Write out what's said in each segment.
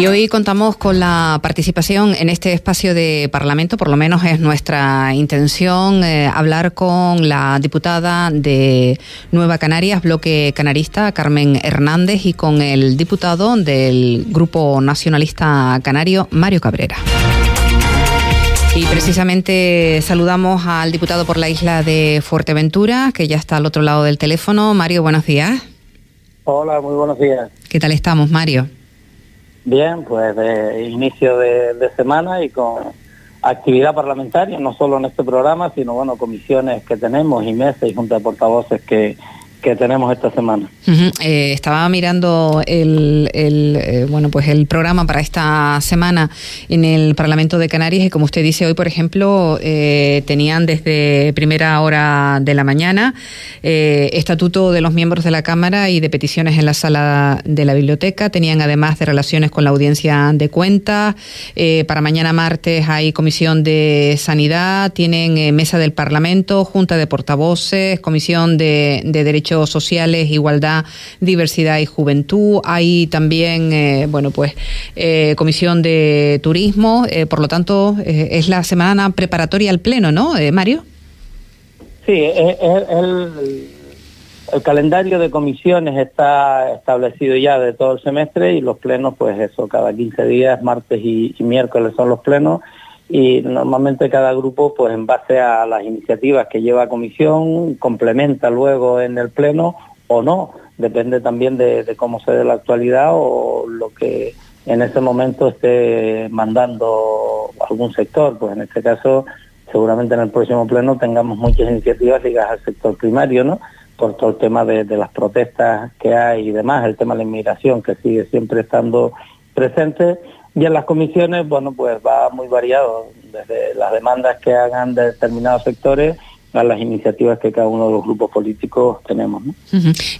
Y hoy contamos con la participación en este espacio de Parlamento, por lo menos es nuestra intención eh, hablar con la diputada de Nueva Canarias, bloque canarista, Carmen Hernández, y con el diputado del Grupo Nacionalista Canario, Mario Cabrera. Y precisamente saludamos al diputado por la isla de Fuerteventura, que ya está al otro lado del teléfono. Mario, buenos días. Hola, muy buenos días. ¿Qué tal estamos, Mario? Bien, pues de inicio de, semana y con actividad parlamentaria, no solo en este programa, sino bueno, comisiones que tenemos y meses y junta de portavoces que, que tenemos esta semana. Eh, estaba mirando el, eh, bueno pues el programa para esta semana en el Parlamento de Canarias y como usted dice hoy por ejemplo eh, tenían desde primera hora de la mañana estatuto de los miembros de la Cámara y de peticiones en la sala de la biblioteca. Tenían además de relaciones con la audiencia de cuentas. Para mañana martes hay comisión de sanidad tienen mesa del Parlamento junta de portavoces comisión de derechos sociales, igualdad, diversidad y juventud. Hay también, eh, bueno, pues eh, comisión de turismo. Eh, por lo tanto, es la semana preparatoria al pleno, ¿no, Mario? Sí, el, el calendario de comisiones está establecido ya de todo el semestre y los plenos, pues eso, cada 15 días, martes y miércoles son los plenos y normalmente cada grupo, pues en base a las iniciativas que lleva a comisión, complementa luego en el pleno o no, depende también de, cómo se dé la actualidad o lo que en ese momento esté mandando algún sector, pues en este caso seguramente en el próximo pleno tengamos muchas iniciativas ligadas al sector primario, ¿no? Por todo el tema de, de las protestas que hay y demás, el tema de la inmigración que sigue siempre estando presente y en las comisiones, bueno, pues va muy variado, desde las demandas que hagan de determinados sectores a las iniciativas que cada uno de los grupos políticos tenemos.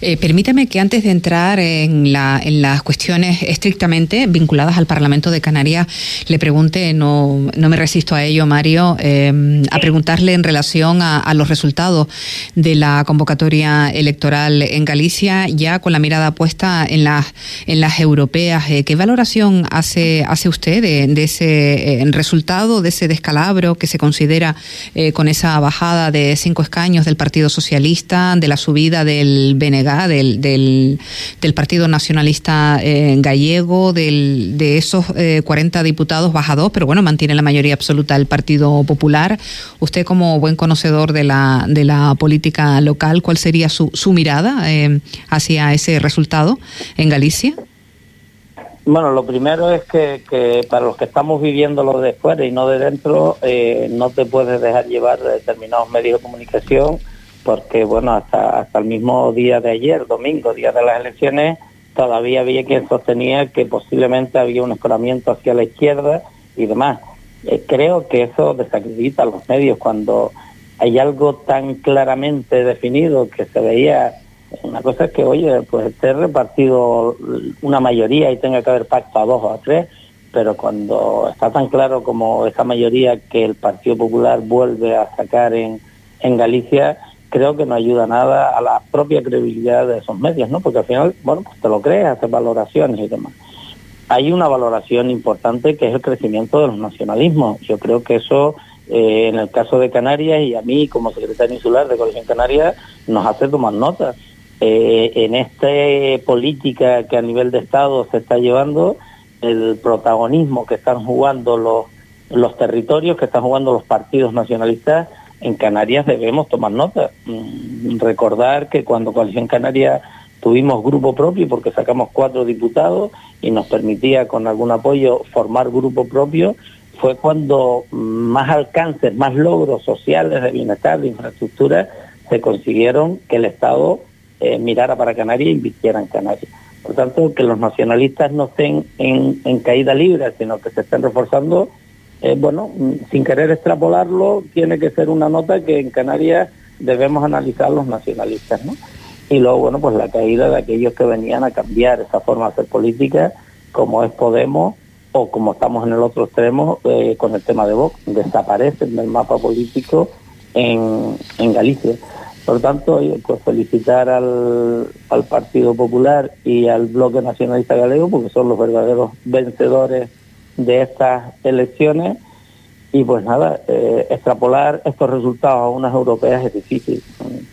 Eh, permítame que antes de entrar en, la, en las cuestiones estrictamente vinculadas al Parlamento de Canarias, le pregunte, no, no me resisto a ello, Mario, eh, a preguntarle en relación a, los resultados de la convocatoria electoral en Galicia, ya con la mirada puesta en las, en las europeas. Eh, ¿Qué valoración hace, hace usted de, ese resultado, de ese descalabro que se considera con esa bajada de cinco escaños del Partido Socialista, de la subida del BNG, del, del, Partido Nacionalista eh, Gallego, del, de esos 40 eh, diputados baja dos, pero bueno, mantiene la mayoría absoluta del Partido Popular. Usted como buen conocedor de la, de la política local, ¿cuál sería su, su mirada eh, hacia ese resultado en Galicia? Bueno, lo primero es que, para los que estamos viviendo lo de fuera y no de dentro, eh, no te puedes dejar llevar de determinados medios de comunicación, porque bueno, hasta, hasta el mismo día de ayer, domingo, día de las elecciones, todavía había quien sostenía que posiblemente había un escoramiento hacia la izquierda y demás. Eh, creo que eso desacredita a los medios cuando hay algo tan claramente definido que se veía una cosa es que, oye, pues esté repartido una mayoría y tenga que haber pacto a dos o a tres, pero cuando está tan claro como esa mayoría que el Partido Popular vuelve a sacar en, en Galicia, creo que no ayuda nada a la propia credibilidad de esos medios, ¿no? Porque al final, bueno, pues te lo crees, haces valoraciones y demás. Hay una valoración importante que es el crecimiento de los nacionalismos. Yo creo que eso, eh, en el caso de Canarias y a mí como secretario insular de Coalición Canaria, nos hace tomar nota eh, en esta política que a nivel de Estado se está llevando, el protagonismo que están jugando los, los territorios, que están jugando los partidos nacionalistas, en Canarias debemos tomar nota. Mm, recordar que cuando Coalición Canaria tuvimos grupo propio, porque sacamos cuatro diputados y nos permitía con algún apoyo formar grupo propio, fue cuando más alcances, más logros sociales de bienestar, de infraestructura, se consiguieron que el Estado eh, mirara para Canarias e invirtiera en Canarias. Por tanto, que los nacionalistas no estén en, caída libre, sino que se estén reforzando, eh, bueno, sin querer extrapolarlo, tiene que ser una nota que en Canarias debemos analizar los nacionalistas, ¿no? Y luego, bueno, pues la caída de aquellos que venían a cambiar esa forma de hacer política, como es Podemos, o como estamos en el otro extremo eh, con el tema de Vox, desaparecen del mapa político en, en Galicia. Por tanto, pues felicitar al, Partido Popular y al Bloque Nacionalista Galego, porque son los verdaderos vencedores de estas elecciones. Y pues nada, eh, extrapolar estos resultados a unas europeas es difícil.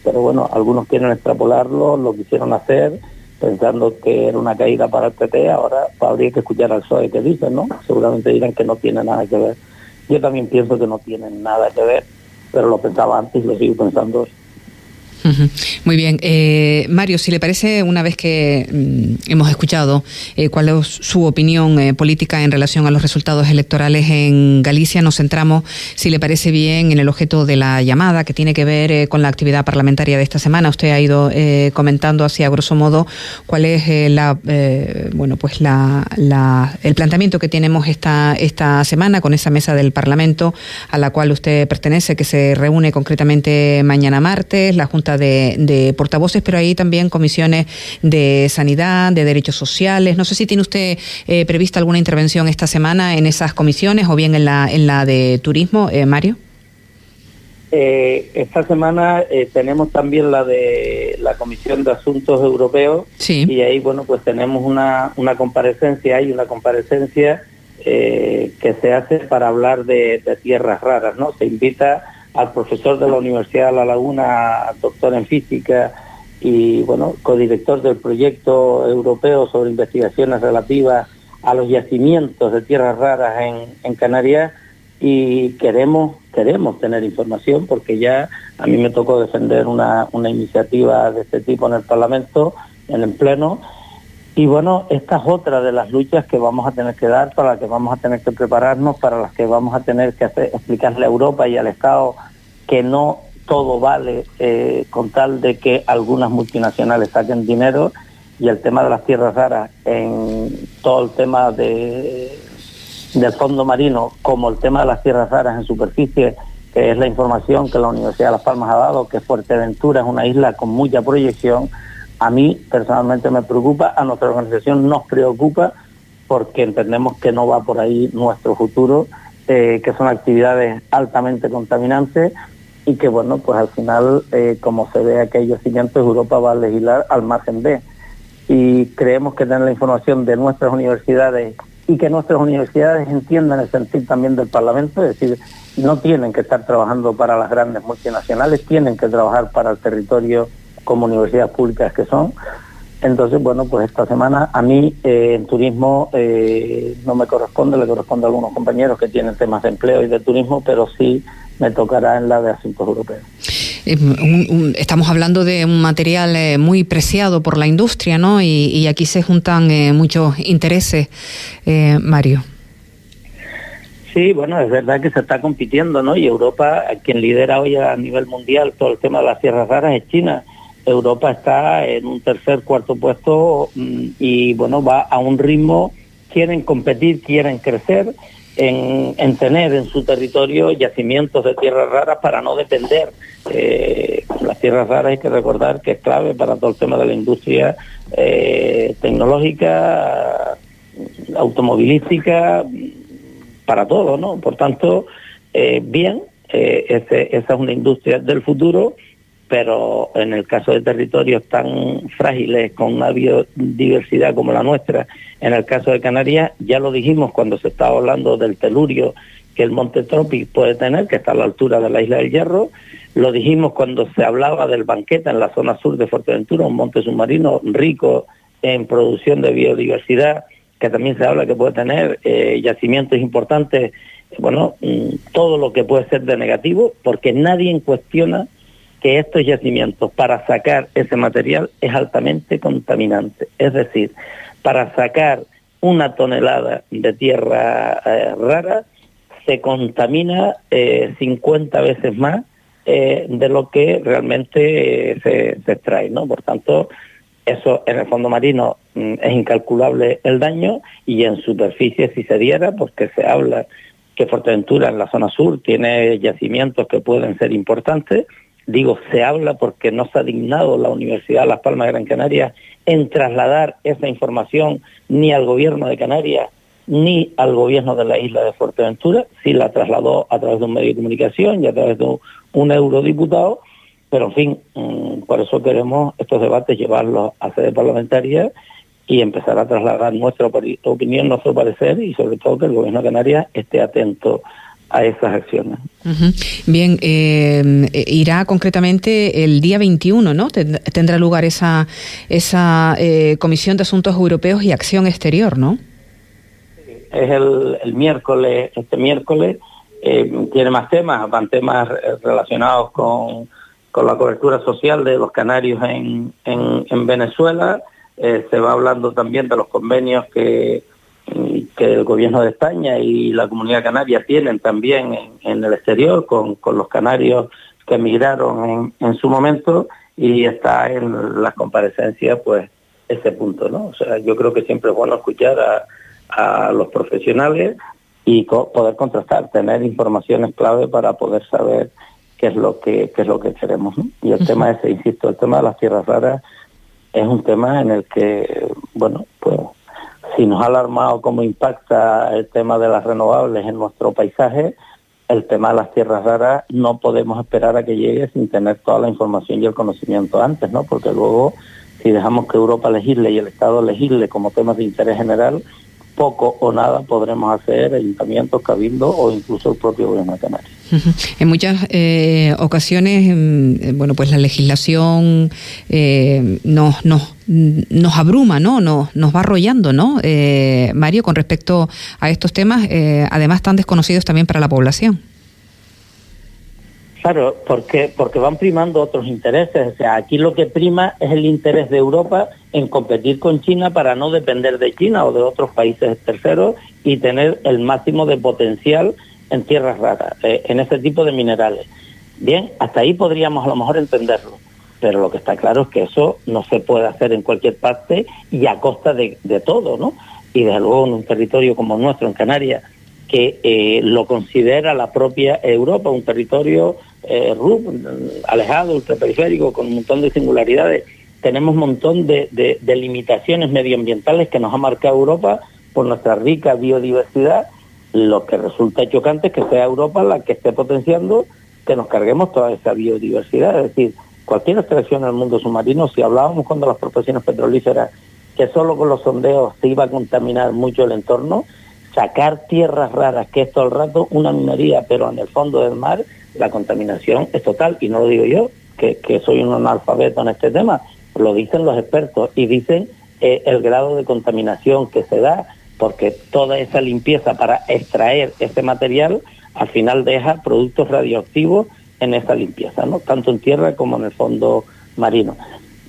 Pero bueno, algunos quieren extrapolarlo, lo quisieron hacer pensando que era una caída para el PP, ahora habría que escuchar al PSOE que dicen, ¿no? Seguramente dirán que no tiene nada que ver. Yo también pienso que no tienen nada que ver, pero lo pensaba antes y lo sigo pensando muy bien. Eh, Mario, si le parece, una vez que mm, hemos escuchado eh, cuál es su opinión eh, política en relación a los resultados electorales en Galicia, nos centramos, si le parece bien, en el objeto de la llamada que tiene que ver con la actividad parlamentaria de esta semana. Usted ha ido comentando así a grosso modo cuál es la, bueno, pues la, el planteamiento que tenemos esta, esta semana con esa mesa del Parlamento a la cual usted pertenece, que se reúne concretamente mañana martes, la Junta de, portavoces, pero ahí también comisiones de sanidad, de derechos sociales. No sé si tiene usted eh, prevista alguna intervención esta semana en esas comisiones o bien en la, en la de turismo, eh, Mario. Eh, esta semana tenemos también la de la Comisión de Asuntos Europeos y ahí, bueno, pues tenemos una, una comparecencia, hay una comparecencia que se hace para hablar de, de, tierras raras, ¿no? Se invita al profesor de la Universidad de La Laguna, doctor en física y bueno, codirector del proyecto europeo sobre investigaciones relativas a los yacimientos de tierras raras en, Canarias. Y queremos queremos tener información porque ya a mí me tocó defender una, una iniciativa de este tipo en el Parlamento, en el Pleno, y bueno, esta es otra de las luchas que vamos a tener que dar, para las que vamos a tener que prepararnos, para las que vamos a tener que explicarle a Europa y al Estado que no todo vale eh, con tal de que algunas multinacionales saquen dinero y el tema de las tierras raras en todo el tema de, del fondo marino como el tema de las tierras raras en superficie que es la información que la Universidad de Las Palmas ha dado que Fuerteventura es una isla con mucha proyección a mí personalmente me preocupa, a nuestra organización nos preocupa porque entendemos que no va por ahí nuestro futuro, eh, que son actividades altamente contaminantes y que bueno, pues al final, eh, como se ve aquellos cimientos, Europa va a legislar al margen de. Y creemos que tener la información de nuestras universidades y que nuestras universidades entiendan el sentido también del Parlamento, es decir, no tienen que estar trabajando para las grandes multinacionales, tienen que trabajar para el territorio como universidades públicas que son. Entonces, bueno, pues esta semana a mí eh, en turismo eh, no me corresponde, le corresponde a algunos compañeros que tienen temas de empleo y de turismo, pero sí me tocará en la de asuntos europeos. Eh, estamos hablando de un material muy preciado por la industria, ¿no? Y, aquí se juntan muchos intereses, Mario. Sí, bueno, es verdad que se está compitiendo, ¿no? Y Europa, quien lidera hoy a nivel mundial todo el tema de las tierras raras es China Europa está en un tercer, cuarto puesto mm, y bueno, va a un ritmo, quieren competir, quieren crecer en, tener en su territorio yacimientos de tierras raras para no depender. Eh, las tierras raras hay que recordar que es clave para todo el tema de la industria eh, tecnológica, automovilística, para todo, ¿no? Por tanto, eh, bien, esa es una industria del futuro pero en el caso de territorios tan frágiles con una biodiversidad como la nuestra, en el caso de Canarias, ya lo dijimos cuando se estaba hablando del telurio que el monte Tropic puede tener, que está a la altura de la isla del Hierro, lo dijimos cuando se hablaba del banqueta en la zona sur de Fuerteventura, un monte submarino rico en producción de biodiversidad, que también se habla que puede tener eh, yacimientos importantes, bueno, mm, todo lo que puede ser de negativo, porque nadie cuestiona que estos yacimientos para sacar ese material es altamente contaminante. Es decir, para sacar una tonelada de tierra eh, rara se contamina 50 eh, veces más eh, de lo que realmente se, se, extrae, ¿no? Por tanto, eso en el fondo marino mm, es incalculable el daño y en superficie si se diera, porque se habla que Fuerteventura en la zona sur tiene yacimientos que pueden ser importantes, Digo, se habla porque no se ha dignado la Universidad de Las Palmas de Gran Canaria en trasladar esa información ni al gobierno de Canarias ni al gobierno de la isla de Fuerteventura, sí la trasladó a través de un medio de comunicación y a través de un, eurodiputado, pero en fin, mm, por eso queremos estos debates llevarlos a sede parlamentaria y empezar a trasladar nuestra opinión, nuestro parecer y sobre todo que el Gobierno de Canarias esté atento a esas acciones. Bien, eh, irá concretamente el día 21, ¿no? Tendrá lugar esa, esa eh, Comisión de Asuntos Europeos y Acción Exterior, ¿no? Es el, el miércoles, este miércoles, eh, tiene más temas, van temas relacionados con, con, la cobertura social de los canarios en, en, en Venezuela, se va hablando también de los convenios que que el gobierno de España y la comunidad canaria tienen también en, el exterior con, con, los canarios que emigraron en, su momento y está en las comparecencias pues ese punto, ¿no? O sea, yo creo que siempre es bueno escuchar a, a los profesionales y poder contrastar, tener informaciones clave para poder saber qué es lo que qué es lo que queremos. Y el tema ese, insisto, el tema de las tierras raras es un tema en el que, bueno, pues si nos ha alarmado cómo impacta el tema de las renovables en nuestro paisaje, el tema de las tierras raras no podemos esperar a que llegue sin tener toda la información y el conocimiento antes, ¿no? Porque luego, si dejamos que Europa legisle y el Estado legisle como temas de interés general, poco o nada podremos hacer ayuntamientos, cabildos o incluso el propio gobierno de Canarias. En muchas eh, ocasiones, mm, eh, bueno, pues la legislación eh, nos, nos, nos abruma, ¿no? Nos, nos va arrollando, ¿no? Mario, con respecto a estos temas, además tan desconocidos también para la población. Claro, porque, porque van primando otros intereses. O sea, aquí lo que prima es el interés de Europa en competir con China para no depender de China o de otros países terceros y tener el máximo de potencial en tierras raras, eh, en ese tipo de minerales. Bien, hasta ahí podríamos a lo mejor entenderlo, pero lo que está claro es que eso no se puede hacer en cualquier parte y a costa de, de todo, ¿no? Y desde luego en un territorio como nuestro, en Canarias, que eh, lo considera la propia Europa, un territorio eh, alejado, ultraperiférico, con un montón de singularidades. Tenemos un montón de, de, limitaciones medioambientales que nos ha marcado Europa por nuestra rica biodiversidad. Lo que resulta chocante es que sea Europa la que esté potenciando que nos carguemos toda esa biodiversidad. Es decir, cualquier extracción en el mundo submarino, si hablábamos cuando las profesiones petrolíferas que solo con los sondeos se iba a contaminar mucho el entorno, sacar tierras raras, que es todo el rato una minería, pero en el fondo del mar la contaminación es total. Y no lo digo yo, que, soy un analfabeto en este tema, lo dicen los expertos y dicen eh, el grado de contaminación que se da, porque toda esa limpieza para extraer ese material al final deja productos radioactivos en esa limpieza, ¿no? tanto en tierra como en el fondo marino.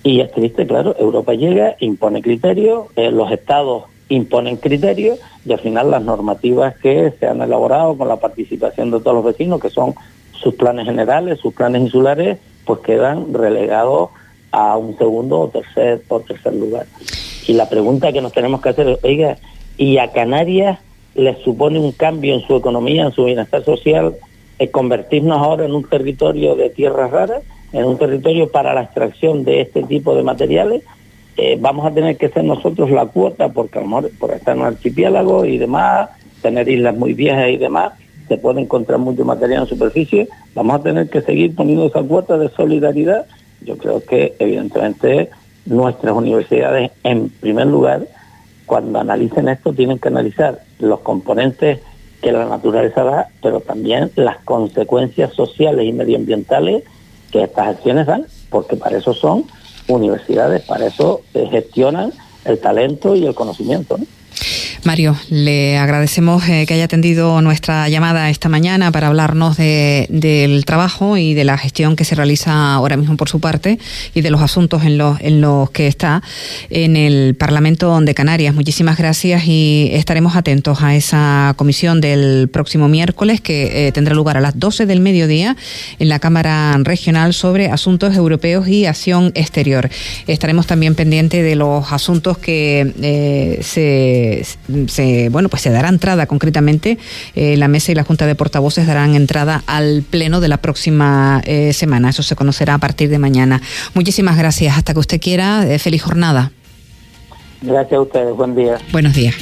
Y es triste, claro, Europa llega, impone criterios, eh, los estados imponen criterios y al final las normativas que se han elaborado con la participación de todos los vecinos, que son sus planes generales, sus planes insulares, pues quedan relegados a un segundo o tercer o tercer lugar. Y la pregunta que nos tenemos que hacer es, oiga, ¿y a Canarias les supone un cambio en su economía, en su bienestar social, convertirnos ahora en un territorio de tierras raras, en un territorio para la extracción de este tipo de materiales? Eh, vamos a tener que ser nosotros la cuota, porque a por estar en un archipiélago y demás, tener islas muy viejas y demás, se puede encontrar mucho material en superficie, vamos a tener que seguir poniendo esa cuota de solidaridad. Yo creo que evidentemente nuestras universidades, en primer lugar, cuando analicen esto, tienen que analizar los componentes que la naturaleza da, pero también las consecuencias sociales y medioambientales que estas acciones dan, porque para eso son universidades, para eso se gestionan el talento y el conocimiento. Mario, le agradecemos eh, que haya atendido nuestra llamada esta mañana para hablarnos del trabajo y de la gestión que se realiza ahora mismo por su parte y de los asuntos en los, en los que está en el Parlamento de Canarias. Muchísimas gracias y estaremos atentos a esa comisión del próximo miércoles que eh, tendrá lugar a las 12 del mediodía en la Cámara Regional sobre Asuntos Europeos y Acción Exterior. Estaremos también pendientes de los asuntos que eh, se se, bueno, pues se dará entrada concretamente, eh, la mesa y la Junta de Portavoces darán entrada al pleno de la próxima eh, semana. Eso se conocerá a partir de mañana. Muchísimas gracias. Hasta que usted quiera, eh, feliz jornada. Gracias a ustedes. Buen día. Buenos días.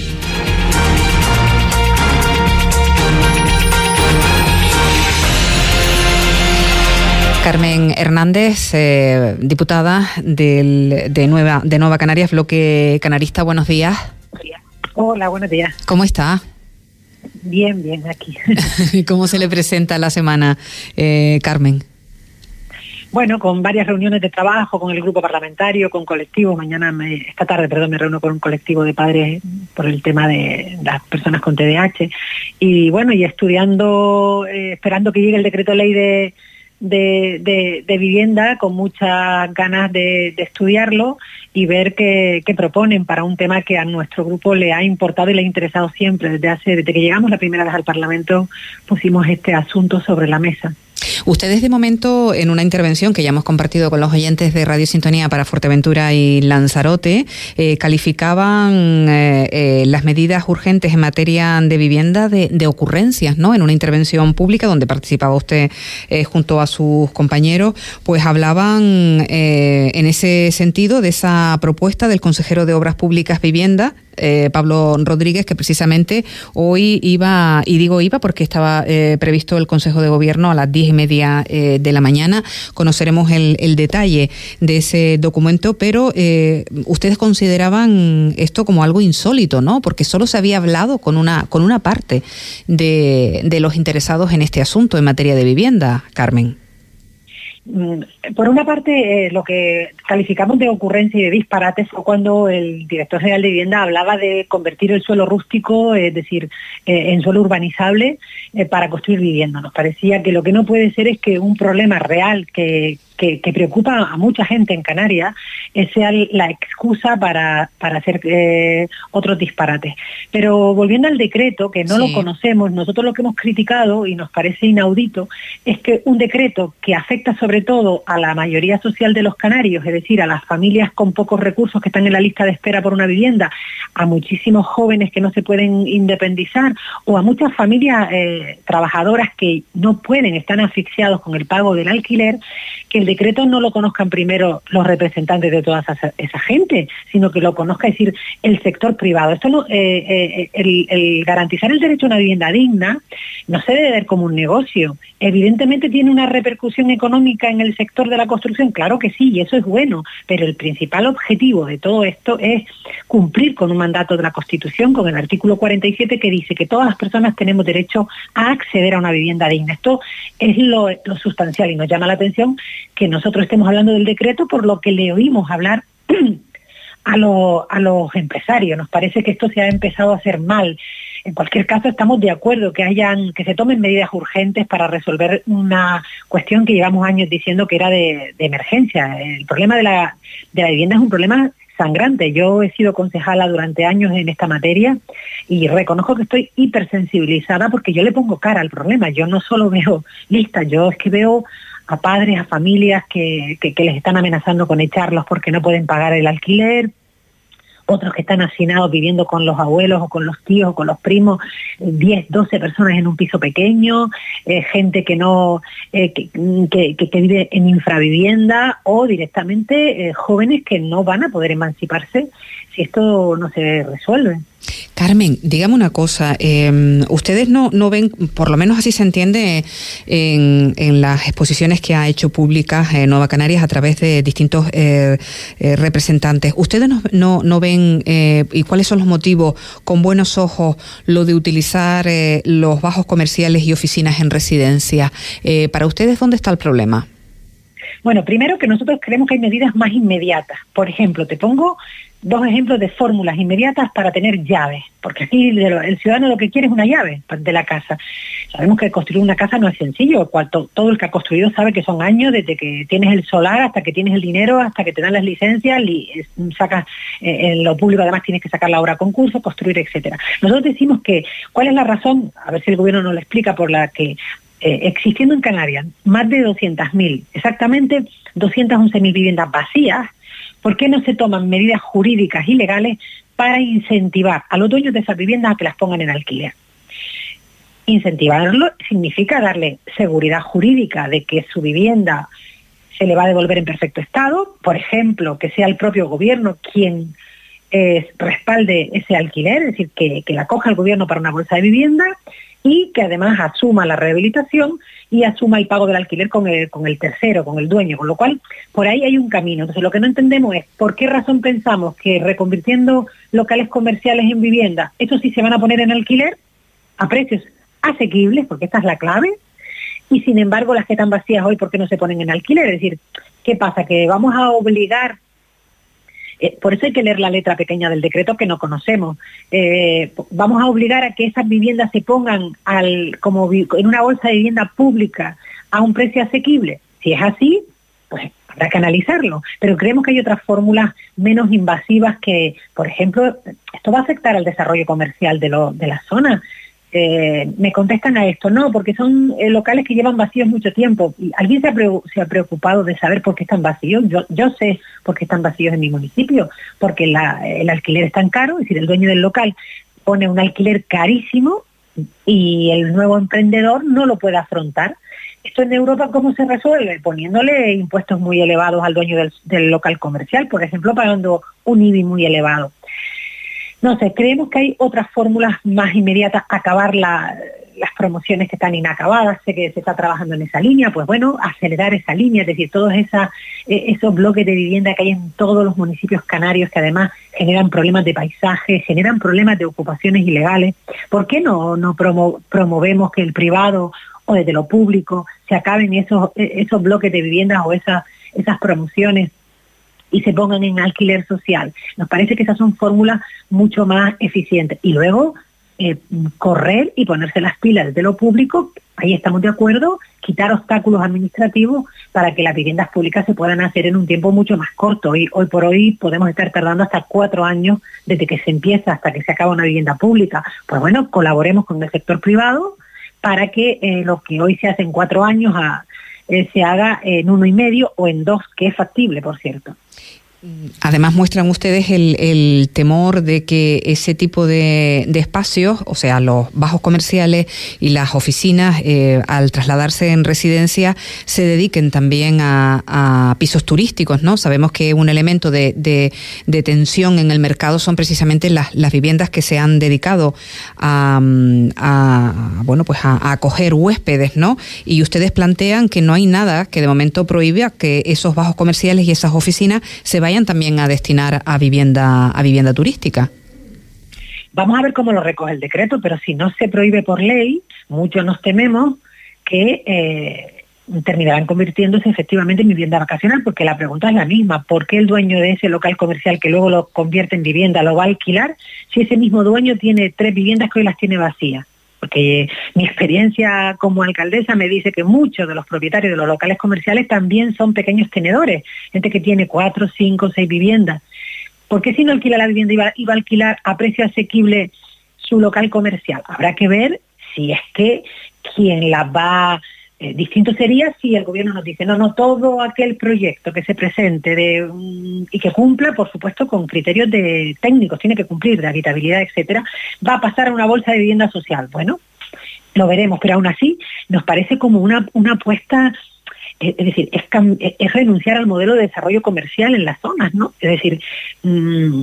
Carmen Hernández, eh, diputada de, Nueva, de Nueva Canarias, bloque canarista. Buenos días. Hola, buenos días. ¿Cómo está? Bien, bien, aquí. ¿Cómo se le presenta la semana, eh, Carmen? Bueno, con varias reuniones de trabajo, con el grupo parlamentario, con colectivos. Mañana, esta tarde, perdón, me reúno con un colectivo de padres por el tema de las personas con TDAH. Y bueno, y estudiando, eh, esperando que llegue el decreto ley de de, de, vivienda con muchas ganas de, estudiarlo y ver qué, proponen para un tema que a nuestro grupo le ha importado y le ha interesado siempre. Desde, hace, desde que llegamos la primera vez al Parlamento pusimos este asunto sobre la mesa. Ustedes de momento, en una intervención que ya hemos compartido con los oyentes de Radio Sintonía para Fuerteventura y Lanzarote, eh, calificaban eh, eh, las medidas urgentes en materia de vivienda de, de, ocurrencias, ¿no? En una intervención pública donde participaba usted junto a sus compañeros, pues hablaban en ese sentido de esa propuesta del consejero de Obras Públicas Vivienda, eh, Pablo Rodríguez, que precisamente hoy iba, y digo iba porque estaba eh, previsto el Consejo de Gobierno a las diez y media eh, de la mañana. Conoceremos el, detalle de ese documento, pero ustedes consideraban esto como algo insólito, ¿no? Porque solo se había hablado con una, con una parte de, de los interesados en este asunto en materia de vivienda, Carmen. Mm, por una parte, eh, lo que calificamos de ocurrencia y de disparate fue cuando el director general de vivienda hablaba de convertir el suelo rústico, es decir, eh, en suelo urbanizable, eh, para construir vivienda. Nos parecía que lo que no puede ser es que un problema real que, que, preocupa a mucha gente en Canarias sea la excusa para, para hacer eh, otros disparates. Pero volviendo al decreto, que no lo conocemos, nosotros lo que hemos criticado y nos parece inaudito es que un decreto que afecta sobre todo a la mayoría social de los canarios, es decir, a las familias con pocos recursos que están en la lista de espera por una vivienda, a muchísimos jóvenes que no se pueden independizar o a muchas familias eh, trabajadoras que no pueden, están asfixiados con el pago del alquiler, que decreto no lo conozcan primero los representantes de toda esa, gente, sino que lo conozca, es decir, el sector privado. Esto eh, eh, el, garantizar el derecho a una vivienda digna no se debe ver como un negocio. Evidentemente tiene una repercusión económica en el sector de la construcción, claro que sí, y eso es bueno, pero el principal objetivo de todo esto es cumplir con un mandato de la Constitución, con el artículo 47 que dice que todas las personas tenemos derecho a acceder a una vivienda digna. Esto es lo sustancial y nos llama la atención que nosotros estemos hablando del decreto por lo que le oímos hablar a, a los empresarios. Nos parece que esto se ha empezado a hacer mal. En cualquier caso, estamos de acuerdo que hayan, que se tomen medidas urgentes para resolver una cuestión que llevamos años diciendo que era de, emergencia. El problema de la, de la vivienda es un problema sangrante. Yo he sido concejala durante años en esta materia y reconozco que estoy hipersensibilizada porque yo le pongo cara al problema. Yo no solo veo listas, yo es que veo a padres, a familias que, que, les están amenazando con echarlos porque no pueden pagar el alquiler, otros que están hacinados viviendo con los abuelos o con los tíos o con los primos, 10, 12 personas en un piso pequeño, eh, gente que no eh, que, que, vive en infravivienda o directamente eh, jóvenes que no van a poder emanciparse si esto no se resuelve. Carmen, dígame una cosa, em, ustedes no, no ven, por lo menos así se entiende en, en las exposiciones que ha hecho públicas en Nueva Canarias a través de distintos eh, eh, representantes, ¿ustedes no, no, no ven eh, y cuáles son los motivos con buenos ojos lo de utilizar los bajos comerciales y oficinas en residencia? para ustedes, ¿dónde está el problema? Bueno, primero que nosotros creemos que hay medidas más inmediatas. Por ejemplo, te pongo dos ejemplos de fórmulas inmediatas para tener llaves, porque aquí el ciudadano lo que quiere es una llave de la casa. Sabemos que construir una casa no es sencillo, todo el que ha construido sabe que son años desde que tienes el solar hasta que tienes el dinero, hasta que te dan las licencias sacas eh, en lo público además tienes que sacar la obra a concurso, construir, etcétera. Nosotros decimos que cuál es la razón, a ver si el gobierno nos lo explica, por la que eh, existiendo en Canarias más de 200.000, exactamente 211.000 viviendas vacías, ¿por qué no se toman medidas jurídicas y legales para incentivar a los dueños de esas viviendas a que las pongan en alquiler? Incentivarlo significa darle seguridad jurídica de que su vivienda se le va a devolver en perfecto estado, por ejemplo, que sea el propio gobierno quien respalde ese alquiler, es decir, que, que la coja el gobierno para una bolsa de vivienda y que además asuma la rehabilitación y asuma el pago del alquiler con el, con el tercero, con el dueño, con lo cual por ahí hay un camino. Entonces lo que no entendemos es por qué razón pensamos que reconvirtiendo locales comerciales en vivienda, estos sí se van a poner en alquiler a precios asequibles, porque esta es la clave, y sin embargo las que están vacías hoy, ¿por qué no se ponen en alquiler? Es decir, ¿qué pasa? Que vamos a obligar eh, por eso hay que leer la letra pequeña del decreto que no conocemos. Eh, vamos a obligar a que esas viviendas se pongan como en una bolsa de vivienda pública a un precio asequible. Si es así, pues habrá que analizarlo. Pero creemos que hay otras fórmulas menos invasivas que, por ejemplo, esto va a afectar al desarrollo comercial de, lo, de la zona. Eh, me contestan a esto, no, porque son eh, locales que llevan vacíos mucho tiempo. ¿Alguien se ha, preocupado de saber por qué están vacíos? Yo, yo sé por qué están vacíos en mi municipio, porque el alquiler es tan caro, es decir, el dueño del local pone un alquiler carísimo y el nuevo emprendedor no lo puede afrontar. Esto en Europa, ¿cómo se resuelve? Poniéndole impuestos muy elevados al dueño del, del local comercial, por ejemplo, pagando un IBI muy elevado. No sé, creemos que hay otras fórmulas más inmediatas, acabar las promociones que están inacabadas, sé que se está trabajando en esa línea, pues bueno, acelerar esa línea, es decir, todos eh, esos bloques de vivienda que hay en todos los municipios canarios que además generan problemas de paisaje, generan problemas de ocupaciones ilegales. ¿Por qué no, no promovemos que el privado o desde lo público se acaben esos, esos bloques de viviendas o esas, esas promociones y se pongan en alquiler social. Nos parece que esas son fórmulas mucho más eficientes. Y luego, eh, correr y ponerse las pilas de lo público, ahí estamos de acuerdo, quitar obstáculos administrativos para que las viviendas públicas se puedan hacer en un tiempo mucho más corto. Y hoy por hoy podemos estar tardando hasta cuatro años desde que se empieza hasta que se acaba una vivienda pública. Pues bueno, colaboremos con el sector privado para que eh, lo que hoy se hace en cuatro años a, eh, se haga en uno y medio o en dos, que es factible, por cierto. Además muestran ustedes el, temor de que ese tipo de, espacios, o sea, los bajos comerciales y las oficinas, eh, al trasladarse en residencia, se dediquen también a, pisos turísticos, ¿no? Sabemos que un elemento de, tensión en el mercado son precisamente las, viviendas que se han dedicado a, bueno, pues a, acoger huéspedes, ¿no? Y ustedes plantean que no hay nada que de momento prohíba que esos bajos comerciales y esas oficinas se vayan también a destinar a vivienda, a vivienda turística. Vamos a ver cómo lo recoge el decreto, pero si no se prohíbe por ley, muchos nos tememos que eh, terminarán convirtiéndose efectivamente en vivienda vacacional, porque la pregunta es la misma, ¿por qué el dueño de ese local comercial que luego lo convierte en vivienda lo va a alquilar si ese mismo dueño tiene tres viviendas que hoy las tiene vacías? Porque mi experiencia como alcaldesa me dice que muchos de los propietarios de los locales comerciales también son pequeños tenedores, gente que tiene cuatro, cinco, seis viviendas. ¿Por qué si no alquila la vivienda iba, iba a alquilar a precio asequible su local comercial? Habrá que ver si es que quien la va eh, distinto sería si el gobierno nos dice, no, no, todo aquel proyecto que se presente de, y que cumpla, por supuesto, con criterios de técnicos, tiene que cumplir de habitabilidad, etcétera, va a pasar a una bolsa de vivienda social. Bueno, lo veremos, pero aún así nos parece como una, una apuesta eh, es decir, es, renunciar al modelo de desarrollo comercial en las zonas, ¿no? Es decir, mm,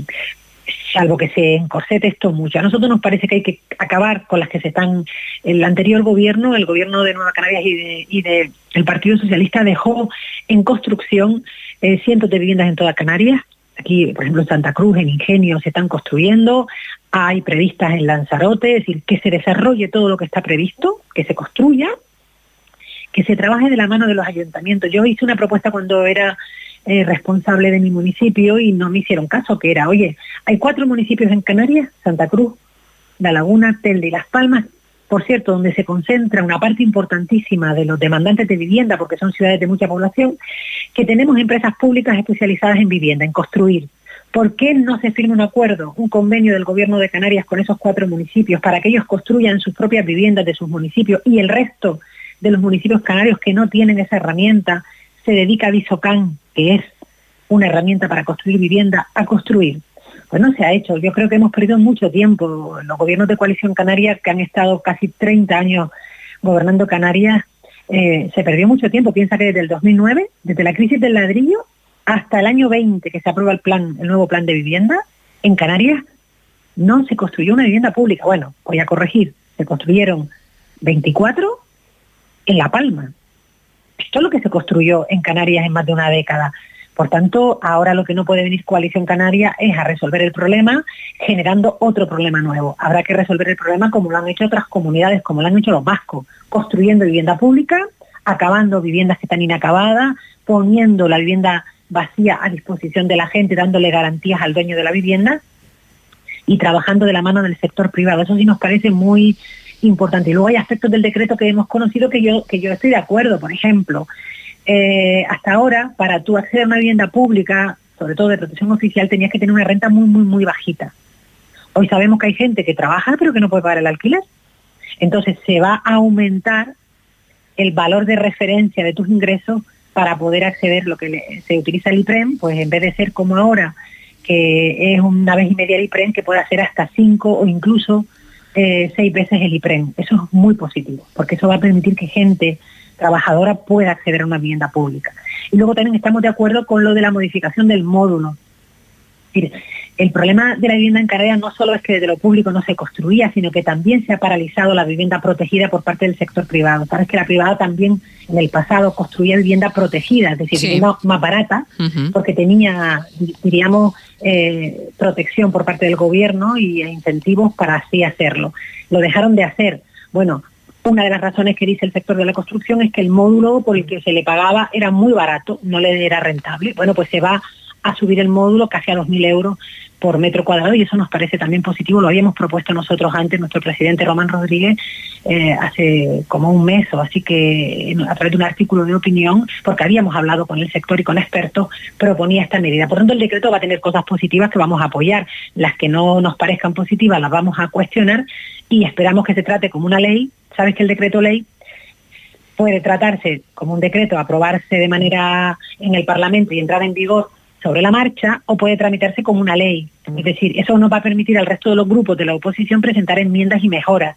salvo que se encorsete esto mucho. A nosotros nos parece que hay que acabar con las que se están. El anterior gobierno, el gobierno de Nueva Canarias y de, Partido Socialista dejó en construcción eh, cientos de viviendas en toda Canarias. Aquí, por ejemplo, en Santa Cruz, en Ingenio, se están construyendo. Hay previstas en Lanzarote, es decir, que se desarrolle todo lo que está previsto, que se construya, que se trabaje de la mano de los ayuntamientos. Yo hice una propuesta cuando era eh, responsable de mi municipio y no me hicieron caso, que era, oye, hay cuatro municipios en Canarias, Santa Cruz, La Laguna, Telde y Las Palmas, por cierto, donde se concentra una parte importantísima de los demandantes de vivienda, porque son ciudades de mucha población, que tenemos empresas públicas especializadas en vivienda, en construir. ¿Por qué no se firma un acuerdo, un convenio del Gobierno de Canarias con esos cuatro municipios para que ellos construyan sus propias viviendas de sus municipios y el resto de los municipios canarios que no tienen esa herramienta se dedica a Visocan, que es una herramienta para construir vivienda, a construir. Pues no se ha hecho. Yo creo que hemos perdido mucho tiempo. Los gobiernos de coalición canaria, que han estado casi 30 años gobernando Canarias, eh, se perdió mucho tiempo. Piensa que desde el 2009, desde la crisis del ladrillo, hasta el año 20 que se aprueba el plan, el nuevo plan de vivienda, en Canarias no se construyó una vivienda pública. Bueno, voy a corregir, se construyeron 24 en La Palma. Esto es lo que se construyó en Canarias en más de una década. Por tanto, ahora lo que no puede venir Coalición Canaria es a resolver el problema generando otro problema nuevo. Habrá que resolver el problema como lo han hecho otras comunidades, como lo han hecho los vascos, construyendo vivienda pública, acabando viviendas que están inacabadas, poniendo la vivienda vacía a disposición de la gente, dándole garantías al dueño de la vivienda y trabajando de la mano del sector privado. Eso sí nos parece muy importante. Y luego hay aspectos del decreto que hemos conocido que yo, que yo estoy de acuerdo. Por ejemplo, eh, hasta ahora, para tú acceder a una vivienda pública, sobre todo de protección oficial, tenías que tener una renta muy, muy, muy bajita. Hoy sabemos que hay gente que trabaja pero que no puede pagar el alquiler. Entonces se va a aumentar el valor de referencia de tus ingresos para poder acceder lo que se utiliza el IPREM, pues en vez de ser como ahora, que es una vez y media el IPREM, que puede ser hasta cinco o incluso eh, seis veces el IPREM. Eso es muy positivo, porque eso va a permitir que gente trabajadora pueda acceder a una vivienda pública. Y luego también estamos de acuerdo con lo de la modificación del módulo. El problema de la vivienda en Canarias no solo es que desde lo público no se construía, sino que también se ha paralizado la vivienda protegida por parte del sector privado. Sabes que la privada también en el pasado construía vivienda protegida, es decir, vivienda más barata, porque tenía, diríamos, eh, protección por parte del gobierno y incentivos para así hacerlo. Lo dejaron de hacer. Bueno, una de las razones que dice el sector de la construcción es que el módulo por el que se le pagaba era muy barato, no le era rentable. Bueno, pues se va a subir el módulo casi a 2.000 euros por metro cuadrado y eso nos parece también positivo. Lo habíamos propuesto nosotros antes, nuestro presidente Román Rodríguez, eh, hace como un mes o así que a través de un artículo de opinión, porque habíamos hablado con el sector y con expertos, proponía esta medida. Por tanto, el decreto va a tener cosas positivas que vamos a apoyar. Las que no nos parezcan positivas las vamos a cuestionar y esperamos que se trate como una ley. Sabes que el decreto ley puede tratarse como un decreto, aprobarse de manera en el Parlamento y entrar en vigor sobre la marcha o puede tramitarse como una ley. Es decir, eso no va a permitir al resto de los grupos de la oposición presentar enmiendas y mejoras.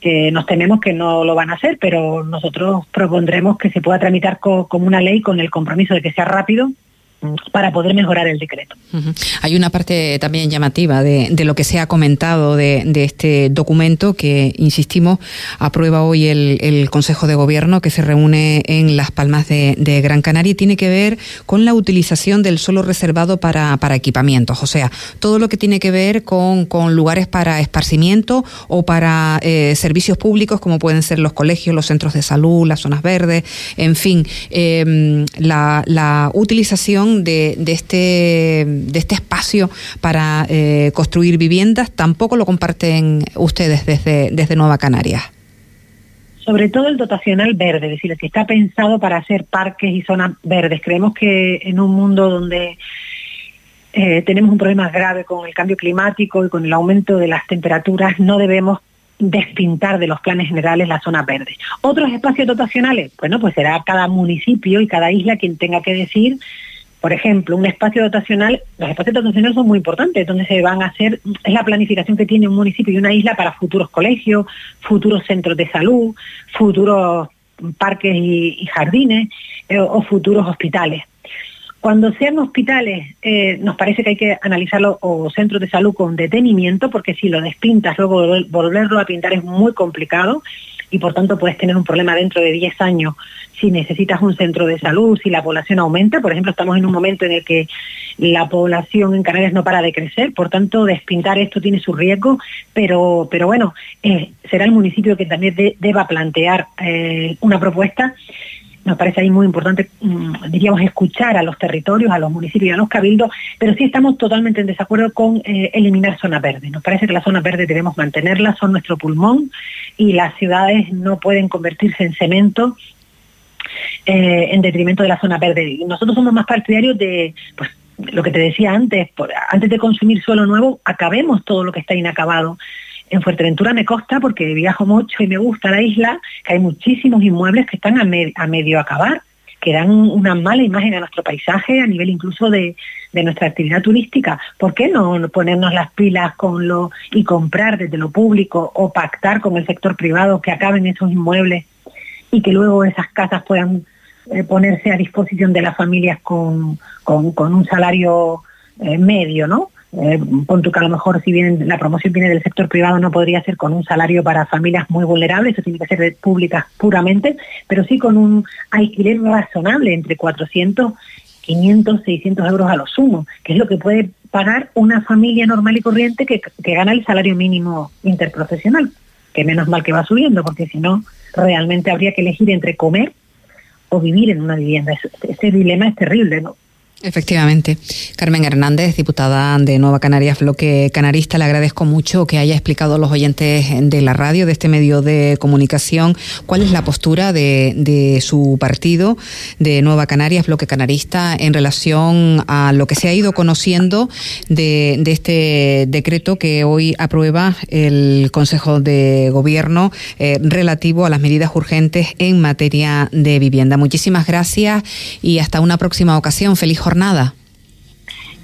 que nos tememos que no lo van a hacer, pero nosotros propondremos que se pueda tramitar como una ley con el compromiso de que sea rápido para poder mejorar el decreto. Hay una parte también llamativa de, lo que se ha comentado de, este documento que, insistimos, aprueba hoy el, Consejo de Gobierno que se reúne en Las Palmas de, Gran Canaria y tiene que ver con la utilización del suelo reservado para, equipamientos, o sea, todo lo que tiene que ver con, lugares para esparcimiento o para eh, servicios públicos como pueden ser los colegios, los centros de salud, las zonas verdes, en fin, em, la utilización de, este, de este espacio para eh, construir viviendas tampoco lo comparten ustedes desde, desde Nueva Canarias. Sobre todo el dotacional verde, es decir, el que está pensado para hacer parques y zonas verdes. Creemos que en un mundo donde eh, tenemos un problema grave con el cambio climático y con el aumento de las temperaturas, no debemos despintar de los planes generales las zonas verdes. Otros espacios dotacionales, bueno, pues será cada municipio y cada isla quien tenga que decir por ejemplo, un espacio dotacional, los espacios dotacionales son muy importantes, donde se van a hacer, es la planificación que tiene un municipio y una isla para futuros colegios, futuros centros de salud, futuros parques y, jardines eh, o futuros hospitales. Cuando sean hospitales, eh, nos parece que hay que analizarlo o centros de salud con detenimiento, porque si lo despintas, luego volverlo a pintar es muy complicado y por tanto puedes tener un problema dentro de 10 años si necesitas un centro de salud, si la población aumenta. Por ejemplo, estamos en un momento en el que la población en Canarias no para de crecer, por tanto, despintar esto tiene su riesgo, pero, pero bueno, eh, será el municipio que también deba plantear eh, una propuesta nos parece ahí muy importante, mm, diríamos, escuchar a los territorios, a los municipios y a los cabildos, pero sí estamos totalmente en desacuerdo con eh, eliminar zonas verdes. Nos parece que las zonas verdes debemos mantenerlas, son nuestro pulmón y las ciudades no pueden convertirse en cemento eh, en detrimento de la zona verde. Nosotros somos más partidarios de, pues, lo que te decía antes, antes de consumir suelo nuevo, acabemos todo lo que está inacabado. En Fuerteventura me consta, porque viajo mucho y me gusta la isla, que hay muchísimos inmuebles que están a, medio acabar, que dan una mala imagen a nuestro paisaje, a nivel incluso de, nuestra actividad turística. ¿Por qué no ponernos las pilas con lo y comprar desde lo público o pactar con el sector privado que acaben esos inmuebles y que luego esas casas puedan eh, ponerse a disposición de las familias con, con, un salario eh, medio, ¿no? Eh, pon que a lo mejor si bien la promoción viene del sector privado no podría ser con un salario para familias muy vulnerables, eso tiene que ser de públicas puramente, pero sí con un alquiler razonable entre 400, 500, 600 euros a lo sumo, que es lo que puede pagar una familia normal y corriente que, que gana el salario mínimo interprofesional, que menos mal que va subiendo, porque si no, realmente habría que elegir entre comer o vivir en una vivienda. Ese dilema es terrible. Efectivamente. Carmen Hernández, diputada de Nueva Canarias, bloque canarista, le agradezco mucho que haya explicado a los oyentes de la radio, de este medio de comunicación, cuál es la postura de, de su partido, de Nueva Canarias, bloque canarista, en relación a lo que se ha ido conociendo de, de este decreto que hoy aprueba el Consejo de Gobierno eh, relativo a las medidas urgentes en materia de vivienda. Muchísimas gracias y hasta una próxima ocasión. Feliz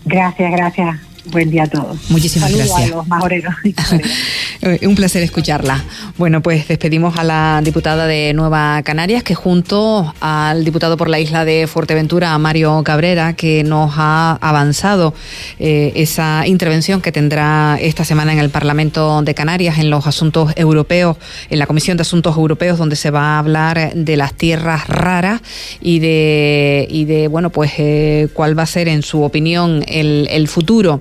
Gracias, gracias. Buen día a todos. Muchísimas gracias. A los majoreros. Un placer escucharla. Bueno, pues despedimos a la diputada de Nueva Canarias, que junto al diputado por la isla de Fuerteventura, Mario Cabrera, que nos ha avanzado eh, esa intervención que tendrá esta semana en el Parlamento de Canarias en los asuntos europeos, en la Comisión de Asuntos Europeos, donde se va a hablar de las tierras raras y de, y de bueno, pues eh, cuál va a ser, en su opinión, el, el futuro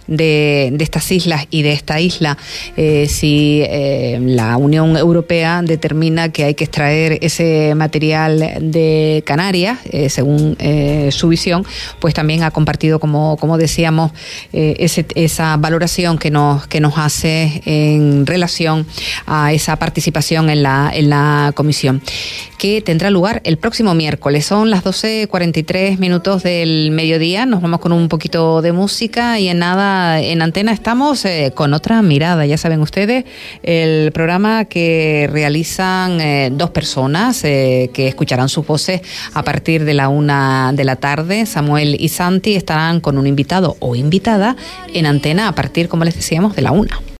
de, de, estas islas y de esta isla, eh, si eh, la Unión Europea determina que hay que extraer ese material de Canarias, eh, según eh, su visión, pues también ha compartido, como, como decíamos, ese, esa valoración que nos, que nos hace en relación a esa participación en la, en la comisión, que tendrá lugar el próximo miércoles. Son las 12.43 minutos del mediodía. Nos vamos con un poquito de música y en nada en antena estamos eh, con otra mirada, ya saben ustedes, el programa que realizan eh, dos personas eh, que escucharán sus voces a partir de la una de la tarde. Samuel y Santi estarán con un invitado o invitada en antena a partir, como les decíamos, de la una.